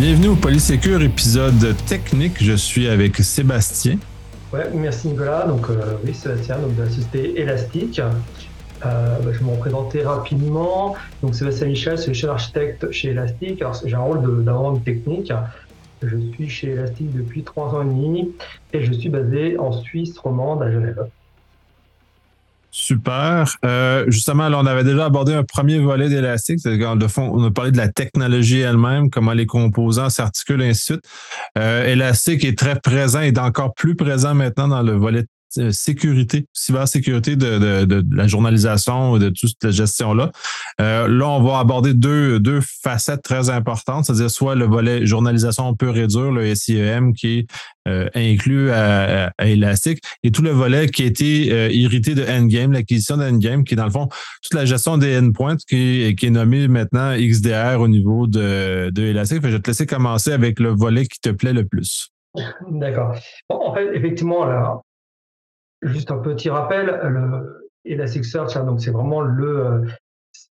Bienvenue au Polysécure épisode technique. Je suis avec Sébastien. Ouais, merci Nicolas. Donc euh, oui, Sébastien, donc de la société. Euh, bah, je vais m'en présenter rapidement. Donc Sébastien Michel, c'est le architecte chez Elastic. Alors j'ai un rôle d'avant technique. Je suis chez Elastic depuis trois ans et demi et je suis basé en Suisse romande à Genève. Super. Euh, justement, on avait déjà abordé un premier volet d'Elastic. De fond, on a parlé de la technologie elle-même, comment les composants s'articulent, et ainsi de suite. Euh, est très présent et encore plus présent maintenant dans le volet sécurité, cybersécurité de, de, de, la journalisation, de toute cette gestion-là. Euh, là, on va aborder deux, facettes très importantes, c'est-à-dire soit le volet journalisation pure et dure, le SIEM, qui est euh, inclus à, Elastic, et tout le volet qui a été euh, irrité de Endgame, l'acquisition d'Endgame, qui est dans le fond toute la gestion des endpoints, qui, est nommé maintenant XDR au niveau de, Elastic. je vais te laisser commencer avec le volet qui te plaît le plus. D'accord. Bon, en fait, effectivement, là, Juste un petit rappel, le Elasticsearch, hein, donc c'est vraiment le, euh,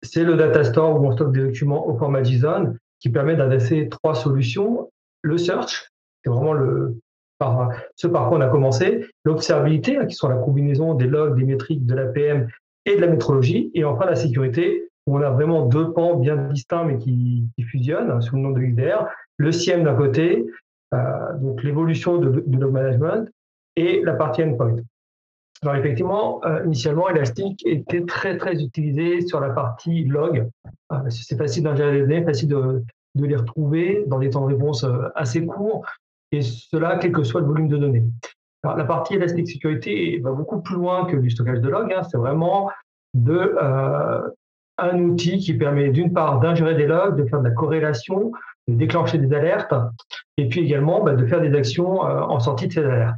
c'est le data store où on stocke des documents au format JSON qui permet d'adresser trois solutions. Le search, c'est vraiment le, par, ce par quoi on a commencé. L'observabilité, hein, qui sont la combinaison des logs, des métriques, de l'APM et de la métrologie. Et enfin, la sécurité, où on a vraiment deux pans bien distincts mais qui, fusionnent hein, sous le nom de XDR. Le SIEM d'un côté, euh, donc l'évolution de, de log management, et la partie endpoint. Alors effectivement, euh, initialement, Elastic était très très utilisé sur la partie log. Euh, c'est facile d'ingérer les données, facile de, les retrouver dans des temps de réponse euh, assez courts, et cela quel que soit le volume de données. Alors, la partie Elastic Sécurité va beaucoup plus loin que du stockage de log. Hein. C'est vraiment de, un outil qui permet d'une part d'ingérer des logs, de faire de la corrélation, de déclencher des alertes, et puis également bah, de faire des actions en sortie de ces alertes.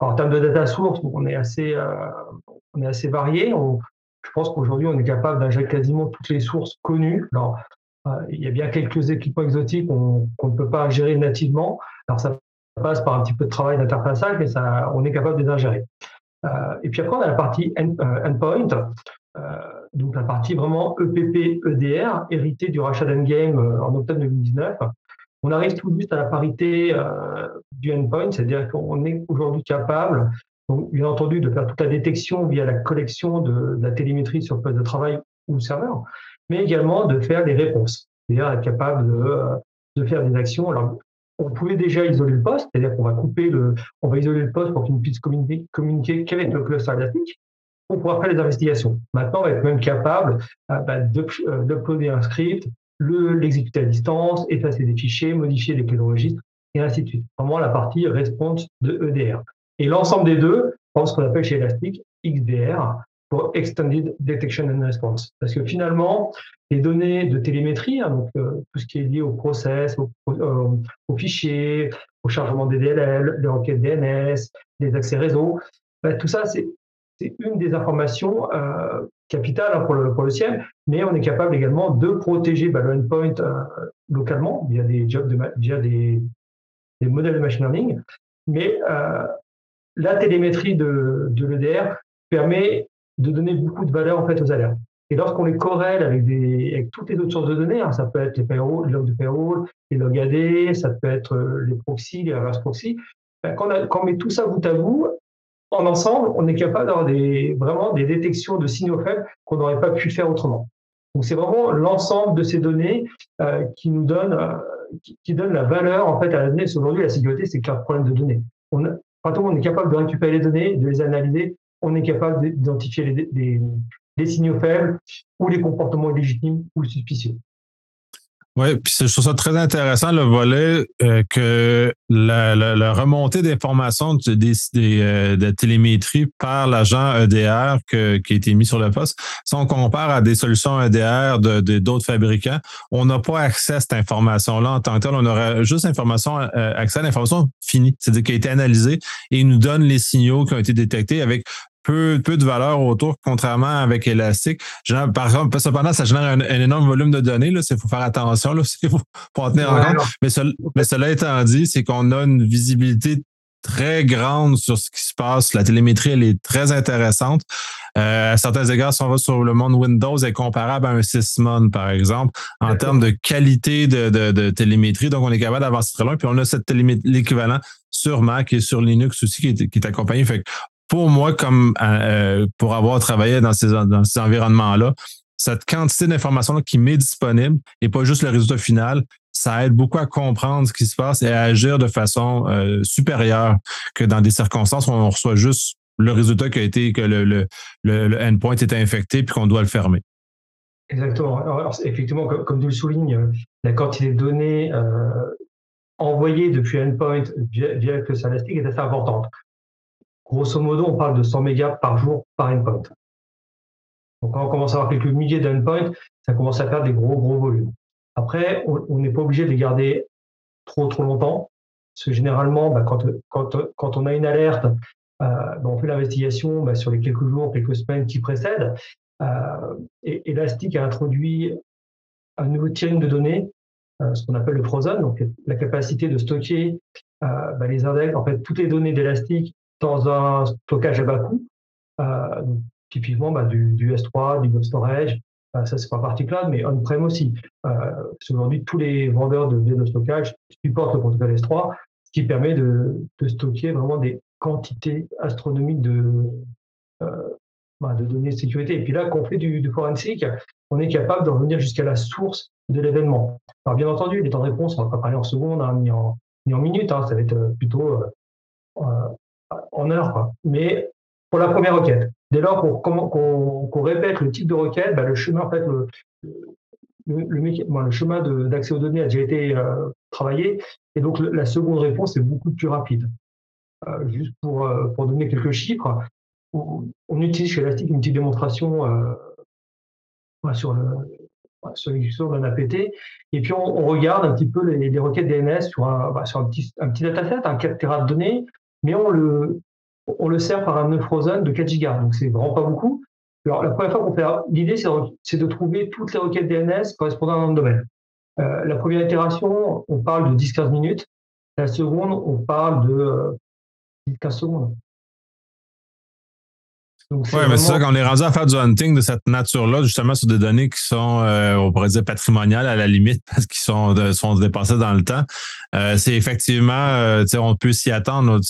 En termes de data source, on est assez, euh, varié. Je pense qu'aujourd'hui, on est capable d'ingérer quasiment toutes les sources connues. Euh, il y a bien quelques équipements exotiques qu'on ne peut pas gérer nativement. Alors, ça passe par un petit peu de travail d'interfaçage, mais on est capable de les ingérer. Euh, et puis après, on a la partie end, endpoint, donc la partie vraiment EPP, EDR, héritée du rachat d'Endgame en octobre 2019. On arrive tout juste à la parité euh, du endpoint, c'est-à-dire qu'on est aujourd'hui capable, bien entendu, de faire toute la détection via la collection de, la télémétrie sur poste de travail ou le serveur, mais également de faire des réponses, c'est-à-dire être capable de, euh, de faire des actions. Alors, on pouvait déjà isoler le poste, c'est-à-dire qu'on va couper le, on va isoler le poste pour qu'il ne puisse communiquer, communiquer qu'avec le cluster élastique. On pourra faire les investigations. Maintenant, on va être même capable euh, bah, euh, d'uploader un script, l'exécuter à distance, effacer des fichiers, modifier les clés de registre, et ainsi de suite. Vraiment la partie response de EDR. Et l'ensemble des deux, on ce qu'on appelle chez Elastic XDR, pour Extended Detection and Response. Parce que finalement, les données de télémétrie, hein, donc euh, tout ce qui est lié au process, au, euh, aux fichiers, au chargement des DLL, les requêtes DNS, les accès réseau, bah, tout ça, c'est une des informations euh, capital hein, pour le, le CIEM, mais on est capable également de protéger bah, le euh, localement via des via des, modèles de machine learning. Mais euh, la télémétrie de, l'EDR permet de donner beaucoup de valeur en fait aux alertes. Et lorsqu'on les corrèle avec, des, avec toutes les autres sources de données, hein, ça peut être les, les logs de payroll, les logs AD, ça peut être euh, les proxys, les reverse proxys, ben, quand, quand on met tout ça bout à bout, en ensemble, on est capable d'avoir des, vraiment des détections de signaux faibles qu'on n'aurait pas pu faire autrement. Donc c'est vraiment l'ensemble de ces données euh, qui nous donne, euh, qui, donne la valeur en fait à la donnée. Aujourd'hui, la sécurité, c'est qu'un problème de données. On, quand on est capable de récupérer les données, de les analyser, on est capable d'identifier les, les, les signaux faibles ou les comportements illégitimes ou suspicieux. Oui, puis je trouve ça très intéressant le volet euh, que la, la, la remontée d'informations de, des, des, euh, de télémétrie par l'agent EDR que, qui a été mis sur le poste. Si on compare à des solutions EDR de, d'autres fabricants, on n'a pas accès à cette information-là en tant que tel. On aura juste information, euh, accès à l'information finie, c'est-à-dire qui a été analysée et nous donne les signaux qui ont été détectés avec peu, peu de valeur autour, contrairement avec Elastic. Par exemple, cependant, ça génère un, énorme volume de données. Il faut faire attention, là, faut, pour en tenir en compte. Mais, mais cela étant dit, c'est qu'on a une visibilité très grande sur ce qui se passe. La télémétrie, elle est très intéressante. Euh, à certains égards, si on va sur le monde Windows, elle est comparable à un Sysmon, par exemple, en termes de qualité de, télémétrie. Donc, on est capable d'avancer très loin. Puis, on a cette l'équivalent sur Mac et sur Linux aussi qui est, qui est accompagné. Fait pour moi, comme euh, pour avoir travaillé dans ces, environnements-là, cette quantité d'informations qui m'est disponible et pas juste le résultat final, ça aide beaucoup à comprendre ce qui se passe et à agir de façon euh, supérieure que dans des circonstances où on reçoit juste le résultat qui a été que le, le, le, endpoint était infecté puis qu'on doit le fermer. Exactement. Alors, effectivement, comme, tu le soulignes, la quantité de données euh, envoyées depuis endpoint via, le Elastic est assez importante. Grosso modo, on parle de 100 mégas par jour par endpoint. Donc, quand on commence à avoir quelques milliers d'endpoints, ça commence à faire des gros, gros volumes. Après, on n'est pas obligé de les garder trop, trop longtemps. Parce que généralement, bah, quand, quand, quand, on a une alerte, euh, bah, on fait l'investigation bah, sur les quelques jours, quelques semaines qui précèdent. Euh, et Elastic a introduit un nouveau tiering de données, euh, ce qu'on appelle le frozen, donc la capacité de stocker les index, en fait, toutes les données d'Elastic dans un stockage à bas coût, euh, typiquement bah, du, du, S3, du web storage, euh, ça c'est pas partie cloud, mais on-prem aussi. Euh, aujourd'hui, tous les vendeurs de de stockage supportent le protocole S3, ce qui permet de, stocker vraiment des quantités astronomiques de, bah, de données de sécurité. Et puis là, quand on fait du, du forensic, on est capable de revenir jusqu'à la source de l'événement. Alors bien entendu, les temps de réponse, on va pas parler en secondes hein, ni, en, ni minutes, hein, ça va être plutôt en heures. Quoi. Mais pour la première requête, dès lors qu'on répète le type de requête, bah, le chemin, en fait, le, chemin d'accès aux données a déjà été euh, travaillé, et donc la seconde réponse est beaucoup plus rapide. Euh, juste pour, euh, pour donner quelques chiffres, on, utilise chez Elastic une petite démonstration sur le, sur l'exécution d'un APT. Et puis, on, regarde un petit peu les, requêtes DNS sur un, bah, sur un petit, un petit dataset, un 4 Tera de données, mais on le, on le sert par un nœud frozen de 4 gigas. Donc, c'est vraiment pas beaucoup. Alors, la première fois qu'on fait, l'idée, c'est de trouver toutes les requêtes DNS correspondant à un domaine. Euh, la première itération, on parle de 10-15 minutes. La seconde, on parle de euh, 15 secondes. Oui, mais c'est ça, quand on est rendu à faire du hunting de cette nature-là, justement sur des données qui sont, euh, on pourrait dire, patrimoniales à la limite, parce qu'ils sont, sont dépassés dans le temps, euh, c'est effectivement, euh, on peut s'y attendre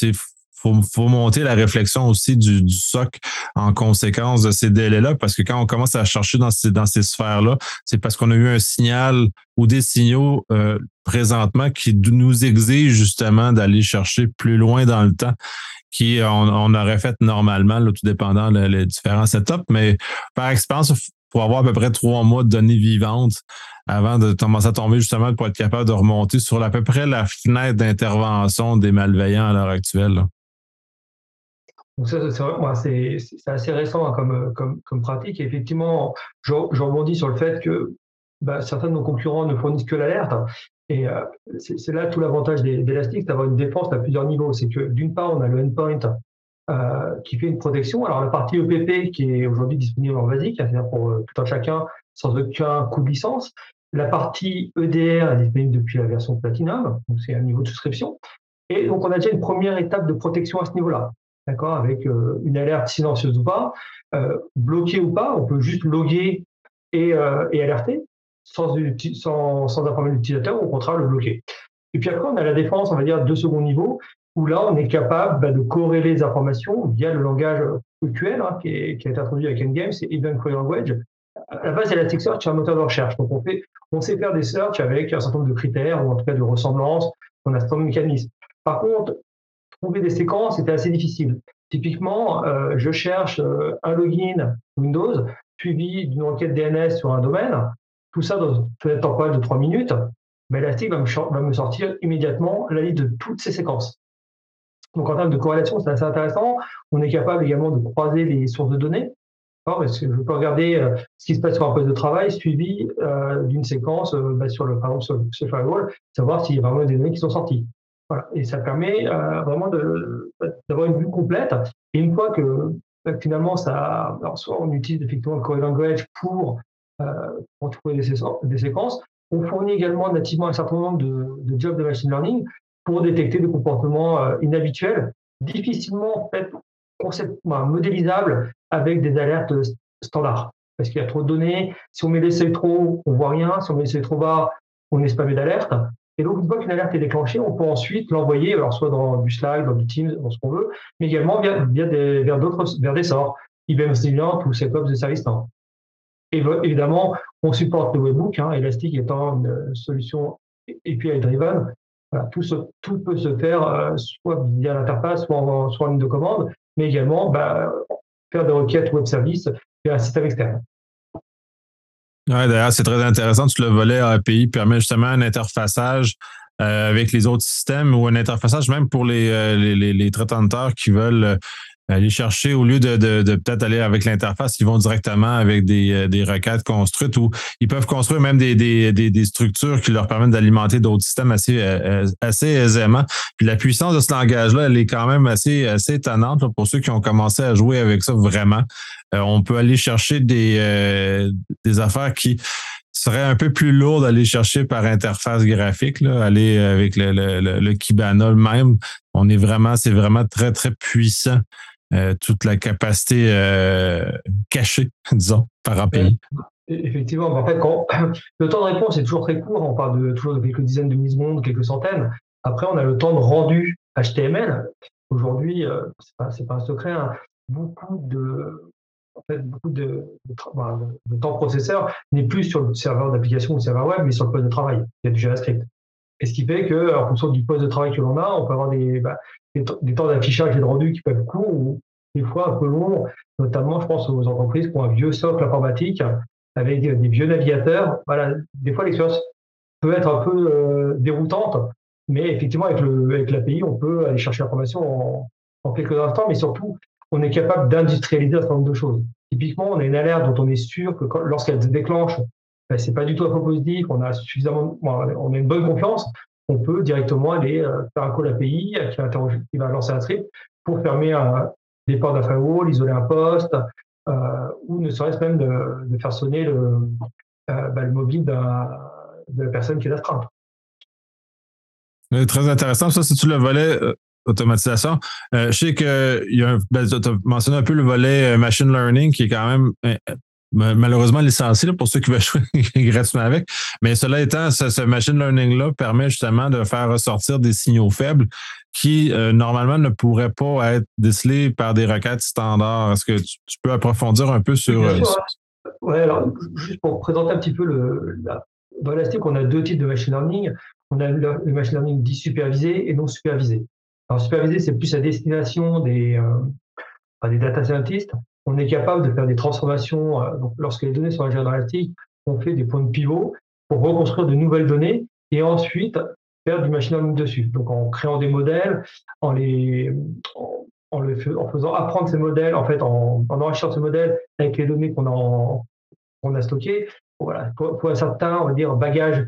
faut, faut monter la réflexion aussi du, du SOC en conséquence de ces délais-là, parce que quand on commence à chercher dans ces, dans ces sphères-là, c'est parce qu'on a eu un signal ou des signaux euh, présentement qui nous exigent justement d'aller chercher plus loin dans le temps qui on, aurait fait normalement, tout dépendant des différents setups. Mais par expérience, faut avoir à peu près trois mois de données vivantes avant de commencer à tomber justement pour être capable de remonter sur à peu près la fenêtre d'intervention des malveillants à l'heure actuelle. Donc ça, c'est assez récent hein, comme, pratique. Effectivement, je, rebondis sur le fait que bah, certains de nos concurrents ne fournissent que l'alerte. Et euh, c'est là tout l'avantage d'Elastic, d'avoir une défense à plusieurs niveaux. C'est que d'une part, on a le endpoint euh, qui fait une protection. Alors la partie EPP qui est aujourd'hui disponible en basique, c'est-à-dire pour euh, tout un chacun sans aucun coût de licence. La partie EDR est disponible depuis la version Platinum, donc c'est un niveau de souscription. Et donc on a déjà une première étape de protection à ce niveau-là d'accord, avec une alerte silencieuse ou pas, bloquée ou pas, on peut juste loguer et alerter sans, sans, sans informer l'utilisateur, ou au contraire le bloquer. Et puis après, on a la défense, on va dire, de second niveau, où là, on est capable bah, de corréler les informations via le langage EQL hein, qui, a été introduit avec Endgame, c'est Event Query Language. À la base, Elasticsearch, c'est un moteur de recherche. Donc, on, fait, on sait faire des searches avec un certain nombre de critères, ou en tout cas de ressemblances, on a un certain nombre de mécanismes. Par contre, trouver des séquences, c'était assez difficile. Typiquement, euh, je cherche euh, un login Windows suivi d'une enquête DNS sur un domaine. Tout ça dans une fenêtre temporelle de 3 minutes. Mais Elastic va me, va me, sortir immédiatement la liste de toutes ces séquences. Donc en termes de corrélation, c'est assez intéressant. On est capable également de croiser les sources de données. Parce que je peux regarder euh, ce qui se passe sur un poste de travail suivi d'une séquence bah, sur le, par exemple sur, sur firewall, savoir s'il y a vraiment des données qui sont sorties. Voilà. Et ça permet euh, vraiment d'avoir une vue complète. Et une fois que bah, finalement, ça, alors soit on utilise effectivement le Core Language pour, euh, pour trouver des, séquences. On fournit également nativement un certain nombre de, jobs de machine learning pour détecter des comportements euh, inhabituels, difficilement en modélisables avec des alertes standards. Parce qu'il y a trop de données. Si on met les seuils trop haut, on voit rien. Si on met les seuils trop bas, on est spammé d'alerte. Et donc, une fois qu'une alerte est déclenchée, on peut ensuite l'envoyer, alors soit dans du Slack, dans du Teams, dans ce qu'on veut, mais également via, des, vers des sorts, IBM Resilient ou SecOps de service Et évidemment, on supporte le webbook, hein, Elastic étant une solution API driven. Voilà, tout, tout peut se faire euh, soit via l'interface, soit en, ligne de commande, mais également bah, faire des requêtes web service via un système externe. Ouais, d'ailleurs, c'est très intéressant. Tout le volet API permet justement un interfaçage euh, avec les autres systèmes ou un interfaçage même pour les, euh, traitants qui veulent aller chercher, au lieu de, de, de peut-être aller avec l'interface, ils vont directement avec des, euh, des requêtes construites ou ils peuvent construire même des, des, des, structures qui leur permettent d'alimenter d'autres systèmes assez, euh, assez aisément. Puis la puissance de ce langage-là, elle est quand même assez, assez étonnante pour ceux qui ont commencé à jouer avec ça vraiment. Euh, on peut aller chercher des, des affaires qui seraient un peu plus lourdes d'aller chercher par interface graphique, là, aller avec le, le, le, Kibana même. On est vraiment, c'est vraiment très, très puissant euh, toute la capacité euh, cachée, disons, par API. Effectivement, en fait, le temps de réponse est toujours très court, on parle de toujours de quelques dizaines de millisecondes, quelques centaines. Après, on a le temps de rendu HTML. Aujourd'hui, euh, c'est pas, un secret, beaucoup de, temps processeur n'est plus sur le serveur d'application ou le serveur web, mais sur le poste de travail. Il y a du JavaScript. Et ce qui fait que, en fonction du poste de travail que l'on a, on peut avoir des, bah, des, temps d'affichage et de rendu qui peuvent courts ou des fois un peu longs, notamment, je pense aux entreprises qui ont un vieux socle informatique avec des vieux navigateurs. Voilà, des fois, l'expérience peut être un peu euh, déroutante, mais effectivement, avec, le, avec l'API, on peut aller chercher l'information en, quelques instants, mais surtout, on est capable d'industrialiser un certain nombre de choses. Typiquement, on a une alerte dont on est sûr que lorsqu'elle se déclenche, ben, c'est pas du tout un faux positif, on a suffisamment, on a une bonne confiance, on peut directement aller euh, faire un call API qui va, lancer un script pour fermer un, des ports d'un firewall, isoler un poste, euh, ou ne serait-ce même de, faire sonner le, euh, le mobile de la personne qui est astreinte. Très intéressant. Ça, c'est tout le volet automatisation? je sais que ben, tu as mentionné un peu le volet machine learning qui est quand même malheureusement licencié pour ceux qui veulent jouer gratuitement avec. Mais cela étant, ce, machine learning-là permet justement de faire ressortir des signaux faibles qui, euh, normalement, ne pourraient pas être décelés par des requêtes standards. Est-ce que tu, peux approfondir un peu sur... Euh, oui, alors, juste pour présenter un petit peu le... Dans Elastic, on a deux types de machine learning. On a le, machine learning dit supervisé et non supervisé. Alors, supervisé, c'est plus à destination des, euh, des data scientists on est capable de faire des transformations. Euh, lorsque les données sont Elastic, on fait des points de pivot pour reconstruire de nouvelles données et ensuite faire du machine learning dessus. Donc, en créant des modèles, en les, en, faisant apprendre ces modèles, en fait, en, en enrichissant ces modèles avec les données qu'on a, stockées. Voilà, pour, un certain, on va dire, bagage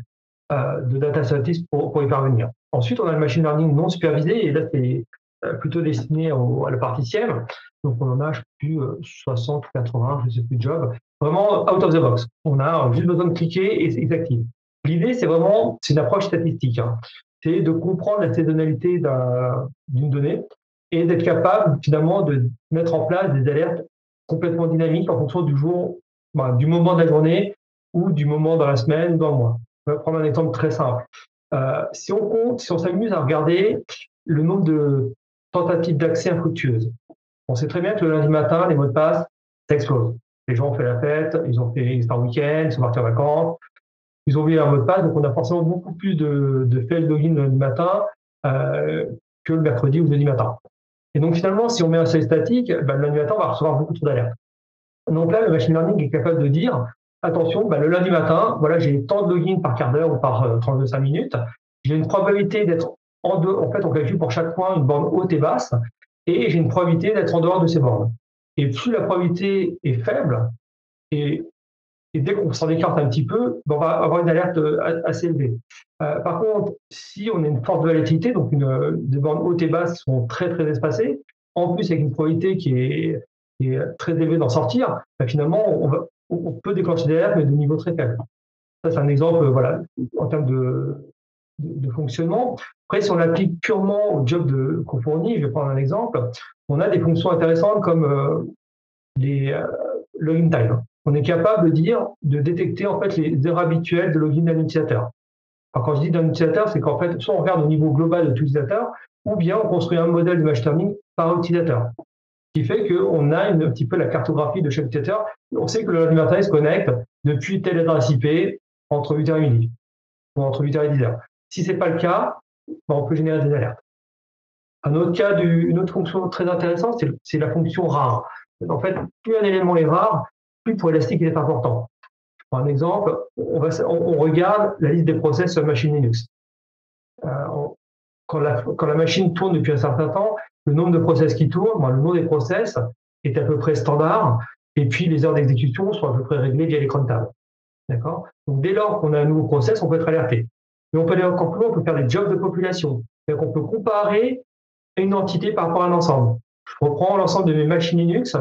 euh, de data scientist pour, pour y parvenir. Ensuite, on a le machine learning non supervisé, et là, c'est euh, plutôt destiné à la partie. Donc, on en a, plus, 60 ou 80, je ne sais plus de job. Vraiment out of the box. On a juste besoin de cliquer et c'est active. L'idée, c'est vraiment, c'est une approche statistique. Hein. C'est de comprendre la saisonnalité d'une donnée et d'être capable, finalement, de mettre en place des alertes complètement dynamiques en fonction du jour, bah, du moment de la journée ou du moment dans la semaine dans le mois. On va prendre un exemple très simple. Euh, si on compte, si on s'amuse à regarder le nombre de tentative d'accès infructueuse. On sait très bien que le lundi matin, les mots de passe, ça explose. Les gens ont fait la fête, ils ont fait un week-end, ils sont partis en vacances, ils ont oublié leur mot de passe, donc on a forcément beaucoup plus de, de login le lundi matin euh, que le mercredi ou le jeudi matin. Et donc finalement, si on met un seuil statique, ben, le lundi matin, on va recevoir beaucoup trop d'alertes. Donc là, le machine learning est capable de dire, attention, ben, le lundi matin, voilà, j'ai tant de logins par quart d'heure ou par euh, 35 minutes, j'ai une probabilité d'être en, deux, en fait, on calcule pour chaque point une borne haute et basse, et j'ai une probabilité d'être en dehors de ces bornes. Et plus la probabilité est faible, et, dès qu'on s'en écarte un petit peu, ben, on va avoir une alerte euh, assez élevée. Euh, par contre, si on a une forte volatilité, donc une, des bornes hautes et basses sont très très espacées, en plus avec une probabilité qui est, très élevée d'en sortir, ben, finalement, on, on, peut déclencher des alertes, mais de niveau très faible. Ça, c'est un exemple, voilà, en termes de, de, fonctionnement. Après, si on l'applique purement au job qu'on fournit, je vais prendre un exemple, on a des fonctions intéressantes comme euh, les euh, login time. On est capable de dire, de détecter en fait les erreurs habituelles de login d'un utilisateur. Alors, quand je dis d'un utilisateur, c'est qu'en fait, soit on regarde au niveau global de l'utilisateur, ou bien on construit un modèle de machine learning par utilisateur. Ce qui fait qu'on a un petit peu la cartographie de chaque utilisateur. On sait que le se connecte depuis telle adresse IP entre 8h et midi, ou entre 8h et 10h. Si ce n'est pas le cas, ben, on peut générer des alertes. Un autre cas, une autre fonction très intéressante, c'est la fonction rare. En fait, plus un élément est rare, plus pour Elastic il est important. Pour un exemple, on, regarde la liste des process sur machine Linux. Euh, quand, la, machine tourne depuis un certain temps, le nombre de process qui tournent, ben, le nombre des process est à peu près standard, et puis les heures d'exécution sont à peu près réglées via l'écran de table. D'accord? Donc dès lors qu'on a un nouveau process, on peut être alerté. Mais on peut aller encore plus loin, on peut faire des jobs de population. C'est-à-dire qu'on peut comparer une entité par rapport à un ensemble. Je reprends l'ensemble de mes machines Linux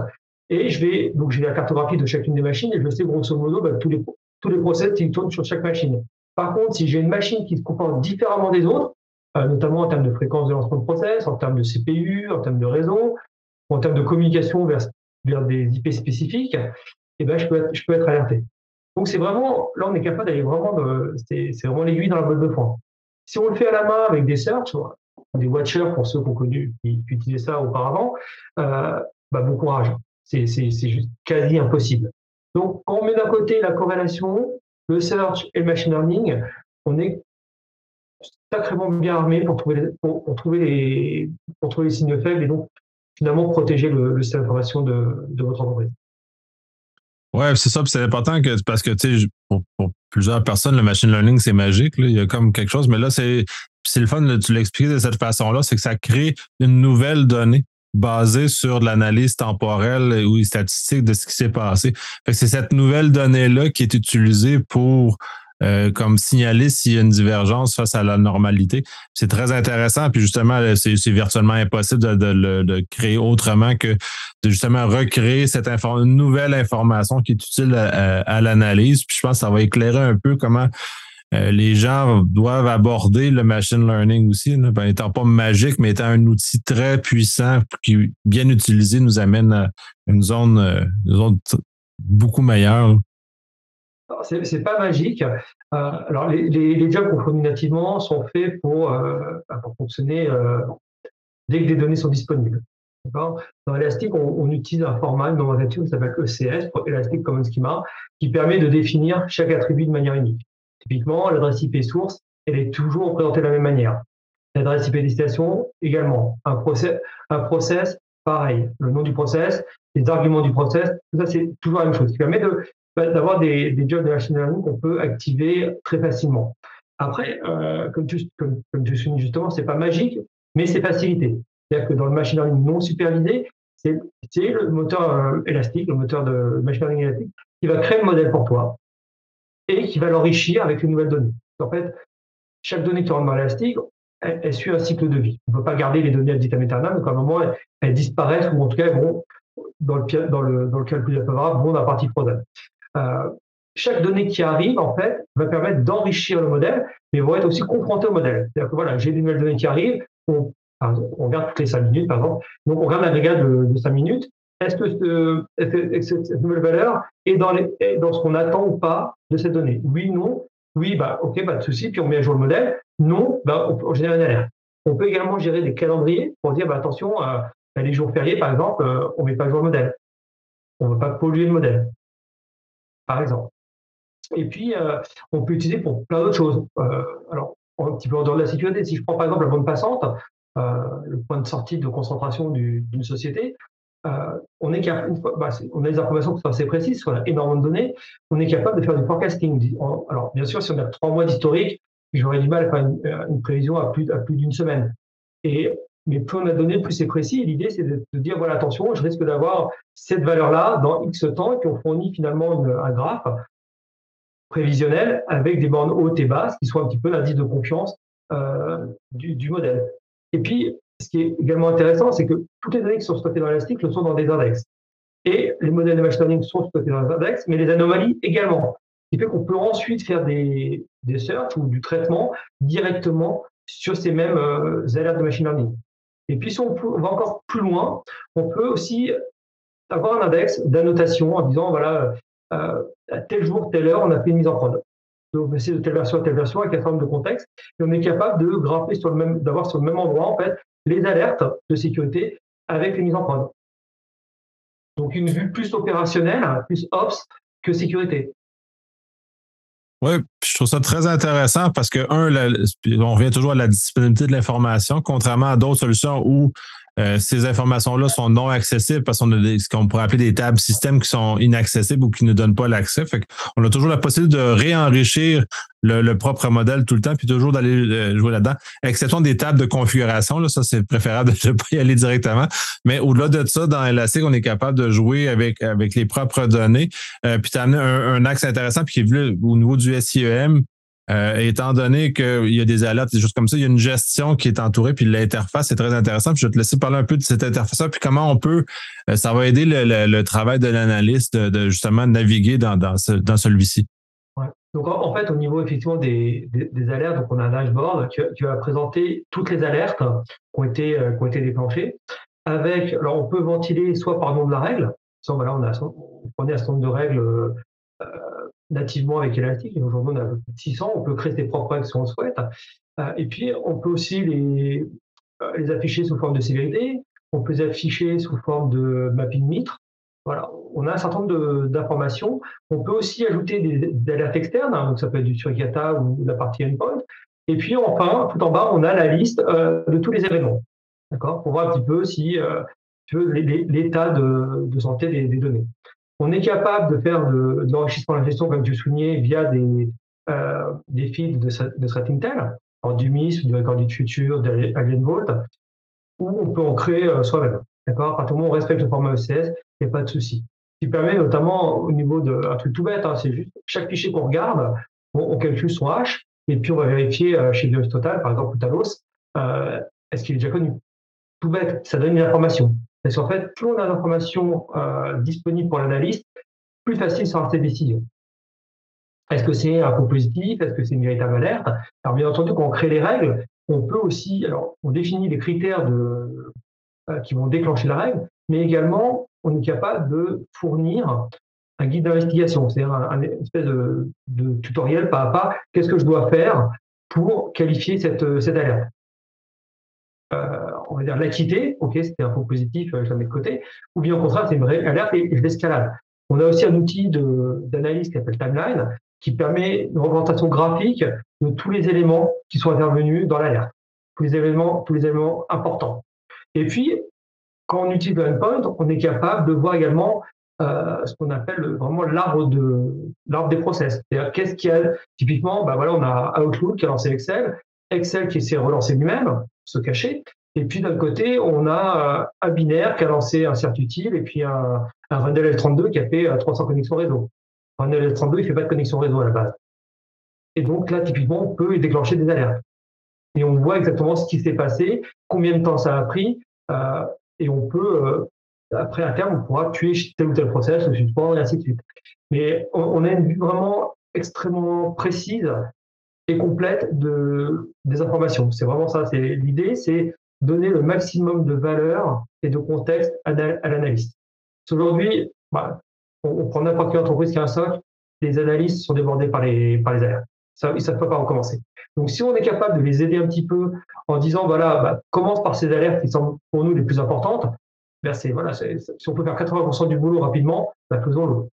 et je vais, donc j'ai la cartographie de chacune des machines et je sais grosso modo bah, tous, les, tous les process qui tournent sur chaque machine. Par contre, si j'ai une machine qui se comporte différemment des autres, euh, notamment en termes de fréquence de lancement de process, en termes de CPU, en termes de réseau, en termes de communication vers, vers des IP spécifiques, eh ben, je peux être alerté. Donc c'est vraiment, là on est capable d'aller vraiment, c'est vraiment l'aiguille dans la botte de foin. Si on le fait à la main avec des search, des watchers pour ceux qui ont connu, qui, utilisaient ça auparavant, euh, bah, bon courage. C'est juste quasi impossible. Donc quand on met d'un côté la corrélation, le search et le machine learning, on est sacrément bien armé pour trouver, les, pour, trouver les, pour trouver les signes faibles et donc finalement protéger le, le système d'information de, de votre entreprise. Ouais, c'est ça. C'est important que parce que tu sais, pour, plusieurs personnes, le machine learning, c'est magique. Là. Il y a comme quelque chose, mais là, c'est le fun, de tu l'expliquer de cette façon-là, c'est que ça crée une nouvelle donnée basée sur de l'analyse temporelle ou statistique de ce qui s'est passé. c'est cette nouvelle donnée-là qui est utilisée pour euh, comme signaler s'il y a une divergence face à la normalité. C'est très intéressant. Puis justement, c'est virtuellement impossible de, de, de, créer autrement que de justement recréer cette nouvelle information qui est utile à, l'analyse. Puis je pense que ça va éclairer un peu comment euh, les gens doivent aborder le machine learning aussi, là, ben, pas magique, mais étant un outil très puissant qui, bien utilisé, nous amène à euh, une zone beaucoup meilleure c'est pas magique. Euh, alors, les, les, jobs qu'on fournit nativement sont faits pour, euh, bah, pour fonctionner euh, dès que des données sont disponibles. Dans Elastic, on, utilise un format, une nomenclature qui s'appelle ECS, Elastic Common Schema, qui permet de définir chaque attribut de manière unique. Typiquement, l'adresse IP source, elle est toujours représentée de la même manière. L'adresse IP destination, également. Un process, un process, pareil. Le nom du process, les arguments du process, tout ça, c'est toujours la même chose. Qui permet de d'avoir des, jobs de machine learning qu'on peut activer très facilement. Après, euh, comme, tu, comme, tu soulignes justement, c'est pas magique, mais c'est facilité. C'est-à-dire que dans le machine learning non supervisé, c'est le moteur euh, élastique, le moteur de machine learning élastique, qui va créer le modèle pour toi et qui va l'enrichir avec une nouvelle donnée. En fait, chaque donnée qui rentre dans l'élastique, elle, suit un cycle de vie. On ne peut pas garder les données à vitam aeternam, donc à un moment, elles, disparaissent ou en tout cas, elles vont, dans le, dans le, dans le plus favorable, vont frozen. Euh, chaque donnée qui arrive, en fait, va permettre d'enrichir le modèle, mais va être aussi confronté au modèle. C'est-à-dire que voilà, j'ai des nouvelles données qui arrivent, on, on regarde toutes les 5 minutes, par exemple. Donc, on regarde l'agrégat de, de 5 minutes. Est-ce que, cette, nouvelle valeur est dans, ce qu'on attend ou pas de cette donnée? Oui, non. Oui, bah, ok, pas de souci. Puis on met à jour le modèle. Non, bah, on, génère une alerte. On peut également gérer des calendriers pour dire, bah, attention, euh, les jours fériés, par exemple, euh, on met pas à jour le modèle. On ne va pas polluer le modèle par exemple. Et puis, euh, on peut utiliser pour plein d'autres choses. Euh, alors, un petit peu en dehors de la sécurité, si je prends par exemple la bande passante, euh, le point de sortie de concentration d'une société, bah, on a des informations qui sont assez précises, on a énormément de données, on est capable de faire du forecasting. Alors, bien sûr, si on a trois mois d'historique, j'aurais du mal à faire une, prévision à plus, à plus d'une semaine. Et mais plus on a donné, plus c'est précis. L'idée, c'est de, dire, voilà, attention, je risque d'avoir cette valeur-là dans X temps, et puis on fournit finalement un graphe prévisionnel avec des bornes hautes et basses qui soient un petit peu l'indice de confiance euh, du, modèle. Et puis, ce qui est également intéressant, c'est que toutes les données qui sont stockées dans Elastic le sont dans des index. Et les modèles de machine learning sont stockés dans des index, mais les anomalies également. qui fait qu'on peut ensuite faire des, des searches ou du traitement directement sur ces mêmes euh, alertes de machine learning. Et puis, si on, va encore plus loin, on peut aussi avoir un index d'annotation en disant, voilà, euh, à tel jour, telle heure, on a fait une mise en prod. Donc, c'est de telle version à telle version avec un nombre de contexte. Et on est capable de même, d'avoir sur le même endroit, en fait, les alertes de sécurité avec les mises en prod. Donc, une vue plus opérationnelle, plus ops que sécurité. Oui, je trouve ça très intéressant parce que, un, on revient toujours à la disponibilité de l'information, contrairement à d'autres solutions où euh, ces informations-là sont non accessibles parce qu'on a ce qu'on pourrait appeler des tables systèmes qui sont inaccessibles ou qui ne donnent pas l'accès. Fait on a toujours la possibilité de réenrichir le, propre modèle tout le temps, puis toujours d'aller euh, jouer là-dedans, exception des tables de configuration. Là, ça, c'est préférable de ne pas y aller directement. Mais au-delà de ça, dans Elastic, on est capable de jouer avec, avec les propres données. Euh, puis tu as un, un, axe intéressant, puis qui est vu au niveau du SIEM, euh, étant donné qu'il y a des alertes, des choses comme ça, il y a une gestion qui est entourée, puis l'interface est très intéressante. Je vais te laisser parler un peu de cette interface puis comment on peut, euh, ça va aider le, travail de l'analyste de, justement naviguer dans, celui-ci. Donc en, fait, au niveau effectivement des, alertes, donc on a un dashboard qui, va présenter toutes les alertes qui ont été, euh, qui déclenchées. Avec, alors on peut ventiler soit par nom de la règle, soit voilà, on a on prenait un certain nombre de règles nativement avec Elastic. Aujourd'hui, on a 600. On peut créer ses propres règles si on le souhaite. Euh, et puis, on peut aussi les, euh, afficher sous forme de sévérité. On peut les afficher sous forme de mapping mitre. Voilà, on a un certain nombre d'informations. On peut aussi ajouter des, alertes externes, hein. donc ça peut être du suricata ou la partie endpoint. Et puis enfin, tout en bas, on a la liste euh, de tous les événements, d'accord, pour voir un petit peu si l'état de, santé des données. On est capable de faire de, de l'enrichissement de la gestion, comme tu soulignais, via des, euh, feeds de, de threat intel, du MIS, du record du futur, d'Alien Vault, où on peut en créer euh, soi-même. D'accord? À partir du moment on respecte le format ECS, il n'y a pas de souci. Ce qui permet notamment au niveau d'un truc tout bête, hein, c'est juste chaque fichier qu'on regarde, on, calcule son hash, et puis on va vérifier euh, chez Virus Total, par exemple, ou Talos, est-ce qu'il est déjà connu? Tout bête, ça donne une information. Parce qu'en fait, plus on a d'informations euh, disponibles pour l'analyste, plus facile sera ses décisions. Est-ce que c'est un faux positif? Est-ce que c'est une véritable alerte? Alors bien entendu, quand on crée les règles, on peut aussi, alors on définit les critères euh, qui vont déclencher la règle, mais également on est capable de fournir un guide d'investigation, c'est-à-dire un, espèce de, tutoriel pas à pas. Qu'est-ce que je dois faire pour qualifier cette, cette alerte? Euh, on va dire l'acquiter, ok, c'était un faux positif, euh, je la mets de côté, ou bien au contraire, c'est une vraie alerte et je l'escalade. On a aussi un outil d'analyse qui s'appelle Timeline, qui permet une représentation graphique de tous les éléments qui sont intervenus dans l'alerte, tous les éléments, tous les éléments importants. Et puis, quand on utilise le endpoint, on est capable de voir également euh, ce qu'on appelle vraiment l'arbre de l'arbre des process. C'est-à-dire qu'est-ce qu'il y a typiquement, bah voilà, on a Outlook qui a lancé Excel, Excel qui s'est relancé lui-même, se cacher. Et puis d'un côté, on a euh, un binaire qui a lancé un CERT utile et puis un, un Rundle L32 qui a fait 300 euh, connexions réseau. Rundle L32, il ne fait pas de connexion réseau à la base. Et donc là, typiquement, on peut déclencher des alertes. Et on voit exactement ce qui s'est passé, combien de temps ça a pris, euh, et on peut, après à terme, on pourra tuer tel ou tel process, le suspendre, et ainsi de suite. Mais on, a une vue vraiment extrêmement précise complète de, des informations. C'est vraiment ça. C'est l'idée, c'est donner le maximum de valeur et de contexte à, l'analyste. Aujourd'hui, bah, on, prend n'importe quelle entreprise qui a un SOC, les analystes sont débordés par les, par les alertes. Ça, ils ne savent pas par où commencer. Donc, si on est capable de les aider un petit peu en disant, voilà, bah, commence par ces alertes qui sont pour nous les plus importantes, ben voilà, si on peut faire 80% du boulot rapidement, bah, faisons-le.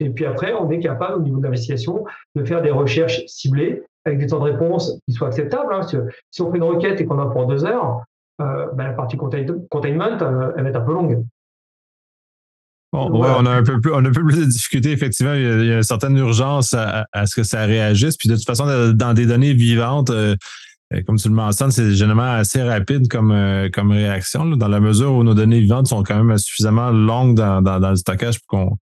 Et puis après, on est capable, au niveau de l'investigation, de faire des recherches ciblées avec des temps de réponse qui soient acceptables. Hein. Si, on fait une requête et qu'on a pour deux heures, euh, ben, la partie containment, euh, elle va être un peu longue. Bon, on a un peu plus, de difficultés. Effectivement, il y a, une certaine urgence à, ce que ça réagisse. Puis de toute façon, dans des données vivantes, euh, comme tu le mentionnes, c'est généralement assez rapide comme, comme réaction, dans la mesure où nos données vivantes sont quand même suffisamment longues dans, dans le stockage pour qu'on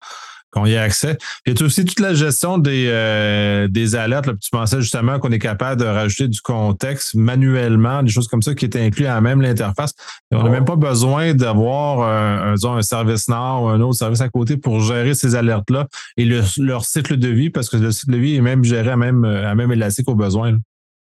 qu'on y ait accès. Il y a aussi toute la gestion des, euh, des alertes. Là, tu pensais justement qu'on est capable de rajouter du contexte manuellement, des choses comme ça qui est inclus à même l'interface. On n'a même pas besoin d'avoir un, un, service nord ou un autre service à côté pour gérer ces alertes-là et leur cycle de vie, parce que le cycle de vie est même géré à même, à même élastique au besoin.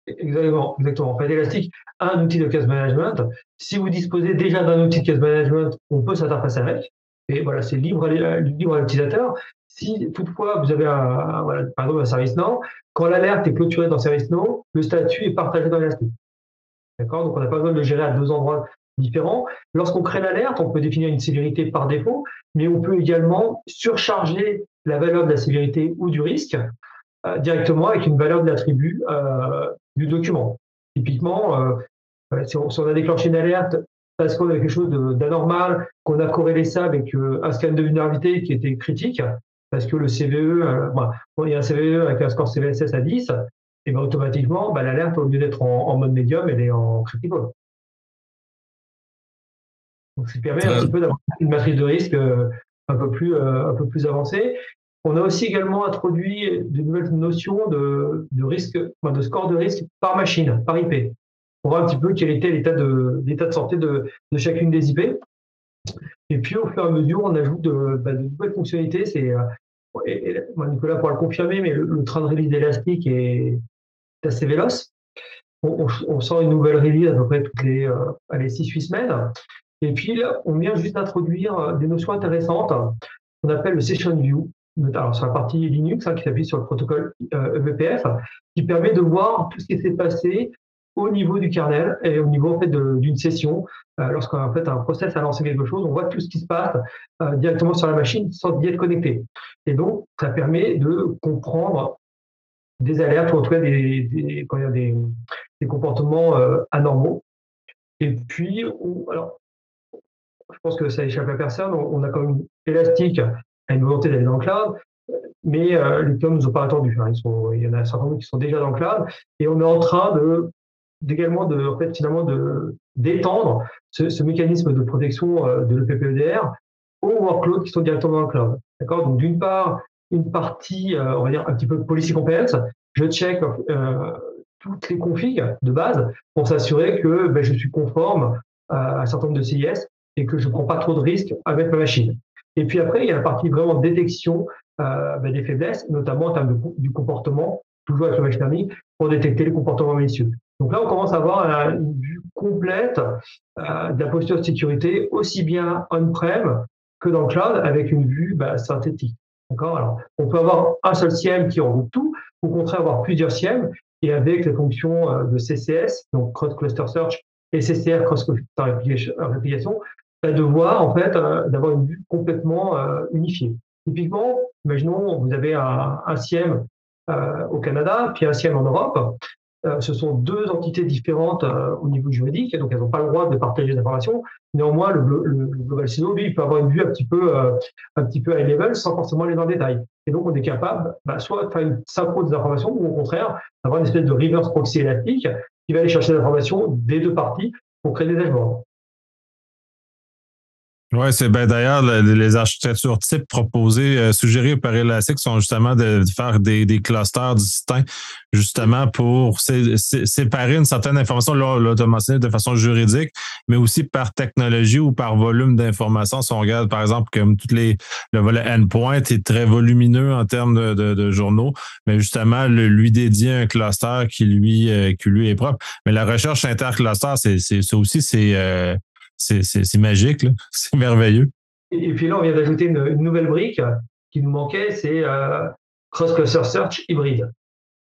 Exactement, exactement. En fait, Elastic un outil de case management. Si vous disposez déjà d'un outil de case management, on peut s'interfacer avec. Et voilà, c'est libre à, à l'utilisateur. Si toutefois vous avez un, voilà, par exemple un service non, quand l'alerte est clôturée dans service non, le statut est partagé dans Elastic. D'accord? Donc on n'a pas besoin de le gérer à deux endroits différents. Lorsqu'on crée l'alerte, on peut définir une sévérité par défaut, mais on peut également surcharger la valeur de la sévérité ou du risque euh, directement avec une valeur de l'attribut euh, du document. Typiquement, euh, si on, a déclenché une alerte parce qu'on a quelque chose d'anormal, qu'on a corrélé ça avec un scan de vulnérabilité qui était critique, parce que le CVE, il y a un CVE avec un score CVSS à 10, et ben automatiquement, bah, l'alerte, au lieu d'être en, mode médium, elle est en critical. Donc, ça permet un petit peu d'avoir une matrice de risque un peu plus, un peu plus avancée. On a aussi également introduit de nouvelles notions de, risque, de score de risque par machine, par IP, pour voir un petit peu quel était l'état de, de santé de, chacune des IP. Et puis, au fur et à mesure, on ajoute de, bah, nouvelles fonctionnalités. C'est, euh, Nicolas pourra le confirmer, mais le, train de release d'élastique est, assez véloce. On, sort une nouvelle release à peu près toutes les, euh, 6-8 semaines. Et puis, on vient juste introduire euh, des notions intéressantes qu'on appelle le Session View alors sur la partie Linux, hein, qui s'appuie sur le protocole EVPF, euh, e qui permet de voir tout ce qui s'est passé au niveau du kernel et au niveau en fait, d'une session. Euh, Lorsqu'un fait, un process a lancé quelque chose, on voit tout ce qui se passe euh, directement sur la machine sans y être connecté. Et donc, ça permet de comprendre des alertes ou en tout cas des, des, des, des comportements euh, anormaux. Et puis, alors, je pense que ça échappe à personne, on, a comme élastique a une volonté d'aller dans le cloud, mais euh, les clients ne nous ont pas attendu. Hein. il y en a certains qui sont déjà dans le cloud, et on est en train de également de en fait, finalement de d'étendre ce, mécanisme de protection euh, de l'EPPEDR aux workloads qui sont directement dans le cloud. D'accord? Donc d'une part, une partie, euh, on va dire un petit peu policy compliance. Je check toutes les configs de base pour s'assurer que ben, je suis conforme à un certain nombre de CIS et que je ne prends pas trop de risques avec ma machine. Et puis après, il y a la partie vraiment détection euh, ben, des faiblesses, notamment en termes de, du comportement, toujours avec le machine learning, pour détecter les comportements malicieux. Donc là, on commence à avoir une vue complète euh, de la posture de sécurité, aussi bien on-prem que dans le cloud, avec une vue ben, synthétique. D'accord? On peut avoir un seul SIEM qui enroute tout, ou au contraire avoir plusieurs SIEM, et avec les fonctions euh, de CCS, donc Cross Cluster Search, et CCR, Cross Cluster Replication, de voir en fait euh, d'avoir une vue complètement unifiée. Typiquement, imaginons vous avez un, un euh, au Canada, puis un SIEM en Europe. Ce sont deux entités différentes au niveau juridique, donc elles n'ont pas le droit de partager des informations. Néanmoins, le, Global CISO, lui, il peut avoir une vue un petit peu, un petit peu high level sans forcément aller dans le détail. Et donc, on est capable bah, soit de faire une synchro des informations, ou au contraire, d'avoir une espèce de reverse proxy élastique qui va aller chercher l'information des deux parties pour créer des dashboards. Oui, c'est ben d'ailleurs les architectures types proposées, euh, suggérées par Elastic sont justement de faire des, des clusters distincts, justement pour séparer une certaine information, là, là de façon juridique, mais aussi par technologie ou par volume d'informations. Si on regarde, par exemple, comme toutes les le volet endpoint est très volumineux en termes de, de, de journaux, mais justement, le, lui dédier un cluster qui lui, euh, qui lui est propre. Mais la recherche intercluster, c'est, aussi, c'est euh, c'est magique, c'est merveilleux. Et, puis là, on vient d'ajouter une, nouvelle brique qui nous manquait, c'est euh, cross-cluster search hybride.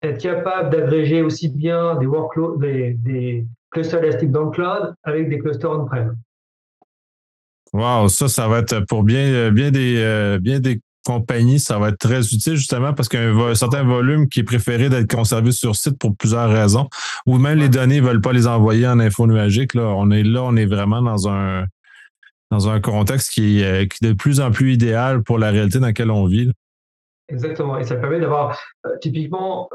Être capable d'agréger aussi bien des workloads, des, clusters élastiques dans le cloud avec des clusters on-prem. Wow, ça, ça va être pour bien, bien des, euh, bien des compagnie, ça va être très utile justement parce qu'un certain volume qui est préféré d'être conservé sur site pour plusieurs raisons, ou même les données ne veulent pas les envoyer en info nuagique. Là, on est là, on est vraiment dans un dans un contexte qui est, qui est de plus en plus idéal pour la réalité dans laquelle on vit. Exactement. Et ça permet d'avoir euh, typiquement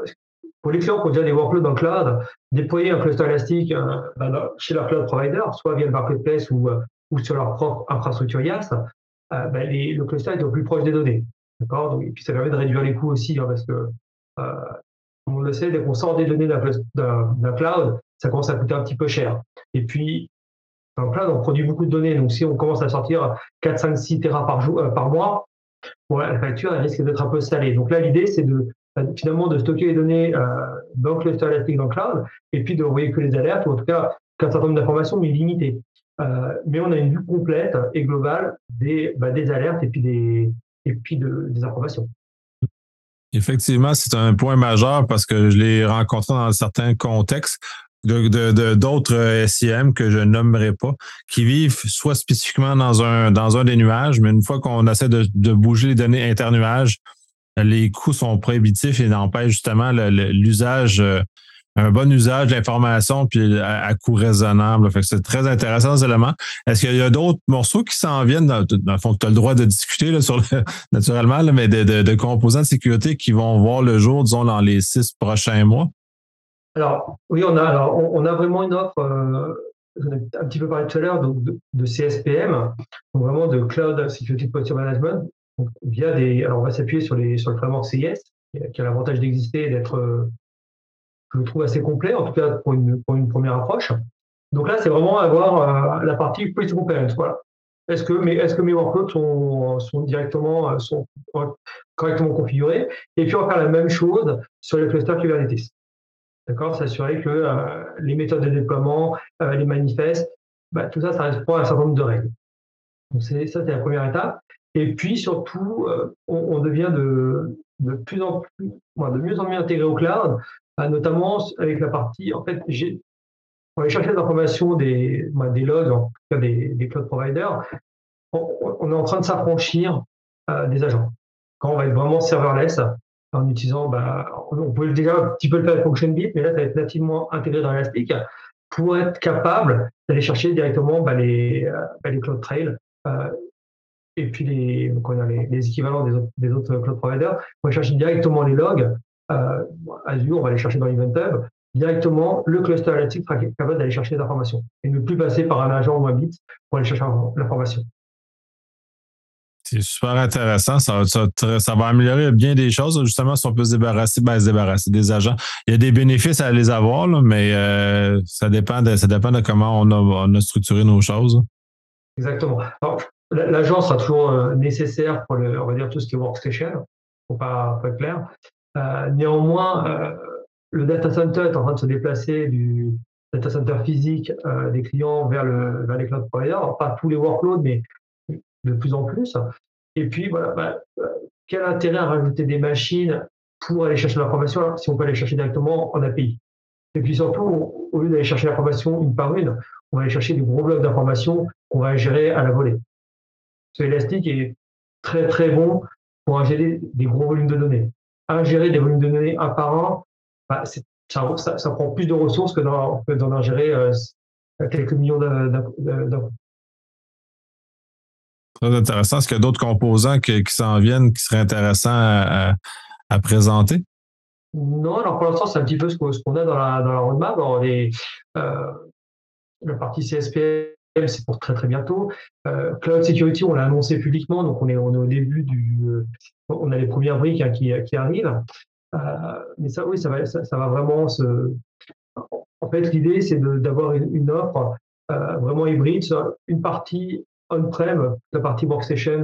pour les clients qui ont déjà des workloads dans le cloud, déployer un cluster élastique euh, ben, chez leur cloud provider, soit via le marketplace ou, euh, ou sur leur propre infrastructure IaaS, euh, ben, le cluster est au plus proche des données. D'accord? Et puis ça permet de réduire les coûts aussi, hein, parce que, euh, on le sait, dès qu'on sort des données d'un cloud, ça commence à coûter un petit peu cher. Et puis, dans le cloud, on produit beaucoup de données. Donc, si on commence à sortir 4, 5, 6 terras par, jour, euh, par mois, la facture elle risque d'être un peu salée. Donc là, l'idée, c'est de finalement de stocker les données dans le cluster Elastic dans le cloud, et puis de que les alertes, ou en tout cas qu'un certain nombre d'informations, mais limitées. Euh, mais on a une vue complète et globale des, bah, alertes et puis des, informations. Effectivement, c'est un point majeur parce que je l'ai rencontré dans certains contextes de d'autres de, SIM que je nommerai pas, qui vivent soit spécifiquement dans un dans un des nuages, mais une fois qu'on essaie de, de bouger les données internuages, les coûts sont prohibitifs et n'empêchent justement l'usage, euh, un bon usage de l'information puis à, coût raisonnable. C'est très intéressant ces éléments. Est-ce qu'il y a d'autres morceaux qui s'en viennent? Dans, le fond tu as le droit de discuter là, sur le, naturellement, mais de, composants de sécurité qui vont voir le jour, disons, dans les six prochains mois? Alors, oui, on a, alors, on, a vraiment une offre, euh, j'en ai un petit peu parlé tout à l'heure, de, de, CSPM, donc vraiment de Cloud Security Posture Management, via des, alors on va s'appuyer sur, les, sur le framework CIS, qui a, l'avantage d'exister et d'être, euh, je trouve assez complet, en tout cas pour une, première approche. Donc là, c'est vraiment avoir euh, la partie policy compliance. Voilà. Est-ce que mes, que mes workloads euh, sont correctement configurés? Et puis on va faire la même chose sur les clusters Kubernetes. D'accord? S'assurer que les méthodes de déploiement, les manifestes, bah, tout ça, ça répond à un certain nombre de règles. Donc ça, c'est la première étape. Et puis surtout, euh, on, devient de, de, plus en plus, de mieux en mieux intégré au cloud, euh, notamment avec la partie, en fait, j'ai, on va chercher des informations des, des logs, en tout cas des, cloud providers. On, est en train de s'affranchir euh, des agents. Quand on va être vraiment serverless, en utilisant, bah, on pouvait déjà un petit peu le faire avec FunctionBit, mais là, ça va être nativement intégré dans Elastic pour être capable d'aller chercher directement bah, les, bah, les cloud trails et puis les, les, équivalents des autres, des autres, cloud providers, on va chercher directement les logs. Euh, Azure, on va les chercher dans Event Hub. Directement, le cluster analytique sera capable d'aller chercher les informations et ne plus passer par un agent ou un bit pour aller chercher l'information. C'est super intéressant. Ça, ça, va améliorer bien des choses. Justement, si on peut se débarrasser, ben, se débarrasser des agents. Il y a des bénéfices à les avoir, mais euh, ça, dépend de, ça dépend de comment on a, on a structuré nos choses. Exactement. L'agence sera toujours euh, nécessaire pour le, on va dire tout ce qui est workstation, faut pas, pas être clair. Euh, néanmoins, euh, le data center est en train de se déplacer du data center physique euh, des clients vers, le, les cloud providers. pas tous les workloads, mais de plus en plus. Et puis, bah, quel intérêt à rajouter des machines pour aller chercher l'information si on peut aller chercher directement en API Et puis surtout, au lieu d'aller chercher l'information une par une, on va aller chercher des gros blocs d'informations qu'on va gérer à la volée. Ce Elastic est très très bon pour ingérer des gros volumes de données. Ingérer des volumes de données un par un, bah, ça, ça, prend plus de ressources que d'en ingérer euh, quelques millions d'infos. Très intéressant. Est-ce qu'il y a d'autres composants qui, s'en viennent qui seraient intéressants à, présenter? Non, alors pour l'instant, c'est un petit peu ce qu'on a dans la, dans la roadmap. euh, la partie CSP c'est pour très très bientôt. Euh, Cloud Security, on l'a annoncé publiquement, donc on est, on est au début du. Euh, on a les premières briques hein, qui, qui, arrivent. Euh, mais ça, oui, ça va, ça, va vraiment se. En fait, l'idée, c'est d'avoir une, offre vraiment hybride, une partie on-prem, la partie workstation,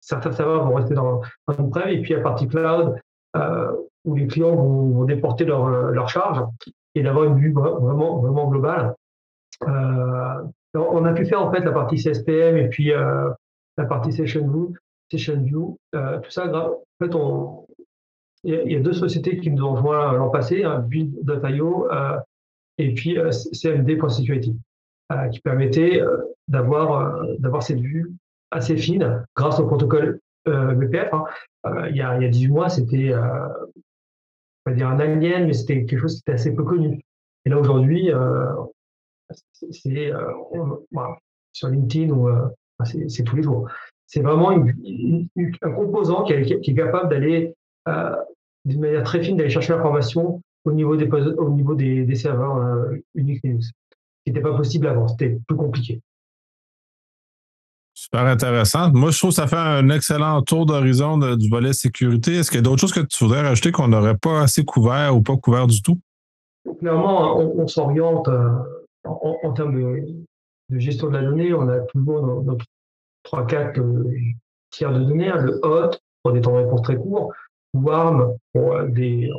certains serveurs vont rester dans on-prem, et puis la partie cloud, où les clients vont, déporter leur, leur charge et d'avoir une vue vraiment, vraiment globale. On a pu faire en fait la partie CSPM et puis euh, la partie Session View, Session View euh, tout ça. En fait, il y, a deux sociétés qui nous ont rejoint l'an passé, hein, Build.io euh, et puis CMD.security, qui permettait d'avoir d'avoir cette vue assez fine grâce au protocole BPF. Hein. il, y a, il y a 18 mois, c'était pas dire un alien, mais c'était quelque chose qui était assez peu connu. Et là aujourd'hui, c'est euh, sur LinkedIn ou euh, c'est tous les jours. C'est vraiment un composant qui est, capable d'aller euh, d'une manière très fine d'aller chercher l'information au niveau des au niveau des, serveurs Unix Linux, ce qui n'était pas possible avant, c'était plus compliqué. Super intéressant. Moi, je trouve que ça fait un excellent tour d'horizon du volet sécurité. Est-ce qu'il y a d'autres choses que tu voudrais rajouter qu'on n'aurait pas assez couvert ou pas couvert du tout? Clairement, on, s'oriente euh, en, termes de, gestion de la donnée. On a toujours notre 3-4 euh, tiers de données, hein, le hot pour des temps de réponse très courts, warm pour euh, des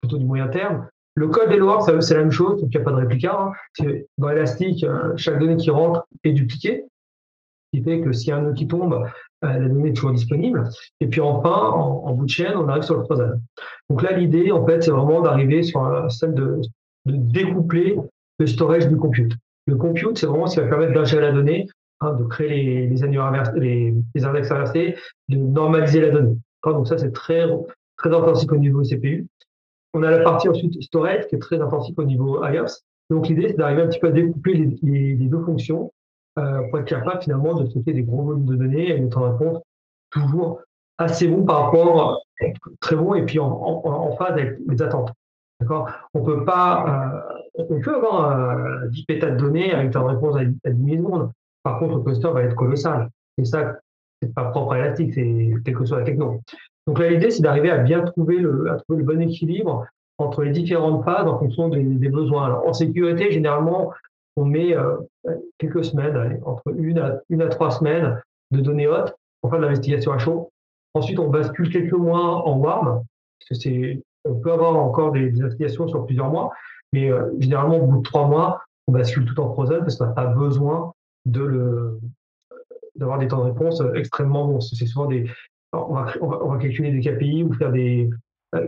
plutôt du moyen terme. Le code des lois, c'est la même chose, donc il n'y a pas de réplica. Hein. Dans Elastic, chaque donnée qui rentre est dupliquée qui fait que s'il y a un nœud qui tombe, euh, la donnée est toujours disponible. Et puis enfin, en, bout de chaîne, on arrive sur le frozen. Donc là, l'idée, en fait, c'est vraiment d'arriver sur celle de, de, découpler le storage du compute. Le compute, c'est vraiment ce qui va permettre d'ingérer la donnée, hein, de créer les, les, index inversés, de normaliser la donnée. Donc ça, c'est très, très intensif au niveau CPU. On a la partie ensuite storage qui est très intensif au niveau IOPS. Donc l'idée, c'est d'arriver un petit peu à découpler les, deux fonctions euh, pour être capable finalement de traiter des gros volumes de données et de rendre compte toujours assez bon par rapport, très bon, et puis en, en, phase avec les attentes. D'accord? On peut pas, euh, on peut avoir euh, 10 pétas de données avec une réponse à, 10 millisecondes. Par contre, le cluster va être colossal. Et ça, c'est pas propre à Elastic, c'est quelle que soit la techno. Donc là, l'idée, c'est d'arriver à bien trouver le, à bon équilibre entre les différentes phases en fonction des, besoins. En sécurité, généralement, on met euh, quelques semaines, entre une à, une à trois semaines de données hautes pour faire de l'investigation à chaud. Ensuite, on bascule quelques mois en warm, parce que c'est, on peut avoir encore des, investigations sur plusieurs mois, mais euh, généralement, au bout de trois mois, on bascule tout en frozen parce qu'on n'a pas besoin le, d'avoir des temps de réponse extrêmement bons. C'est souvent des, on va, calculer des KPI ou faire des, euh,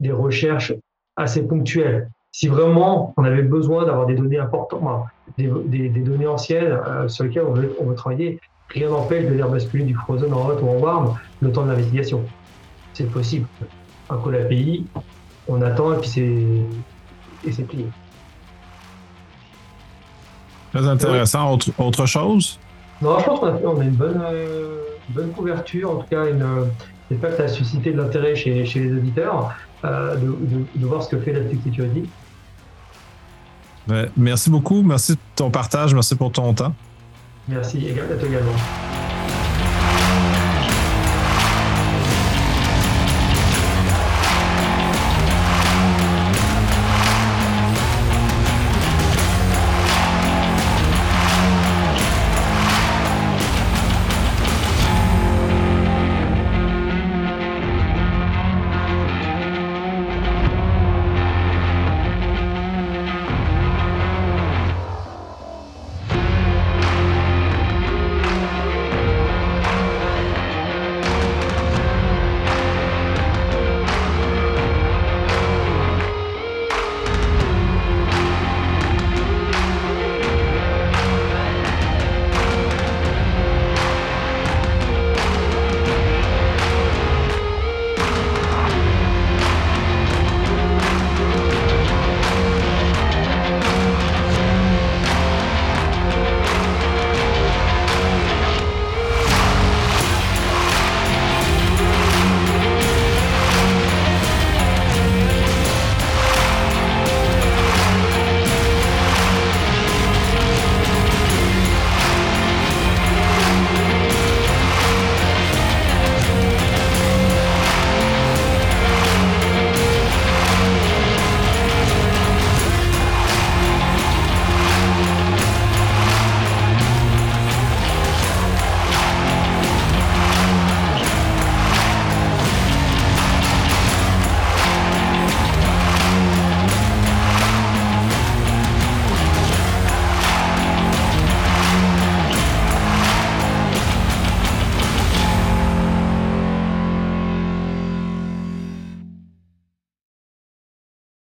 des recherches assez ponctuelles si vraiment on avait besoin d'avoir des données importantes, des, données anciennes euh, sur lesquelles on veut, on travailler, rien n'empêche de les basculer du frozen en hot ou en warm le temps de l'investigation. C'est possible. Un call API, on attend et puis c'est et c'est plié. Très intéressant. Autre, chose? Non, je pense qu'on a, on a une bonne, euh, bonne couverture, en tout cas, une, j'espère que ça a suscité de l'intérêt chez, chez les auditeurs euh, de, de, de, voir ce que fait la Security merci beaucoup. Merci de ton partage. Merci pour ton temps. Merci à toi également.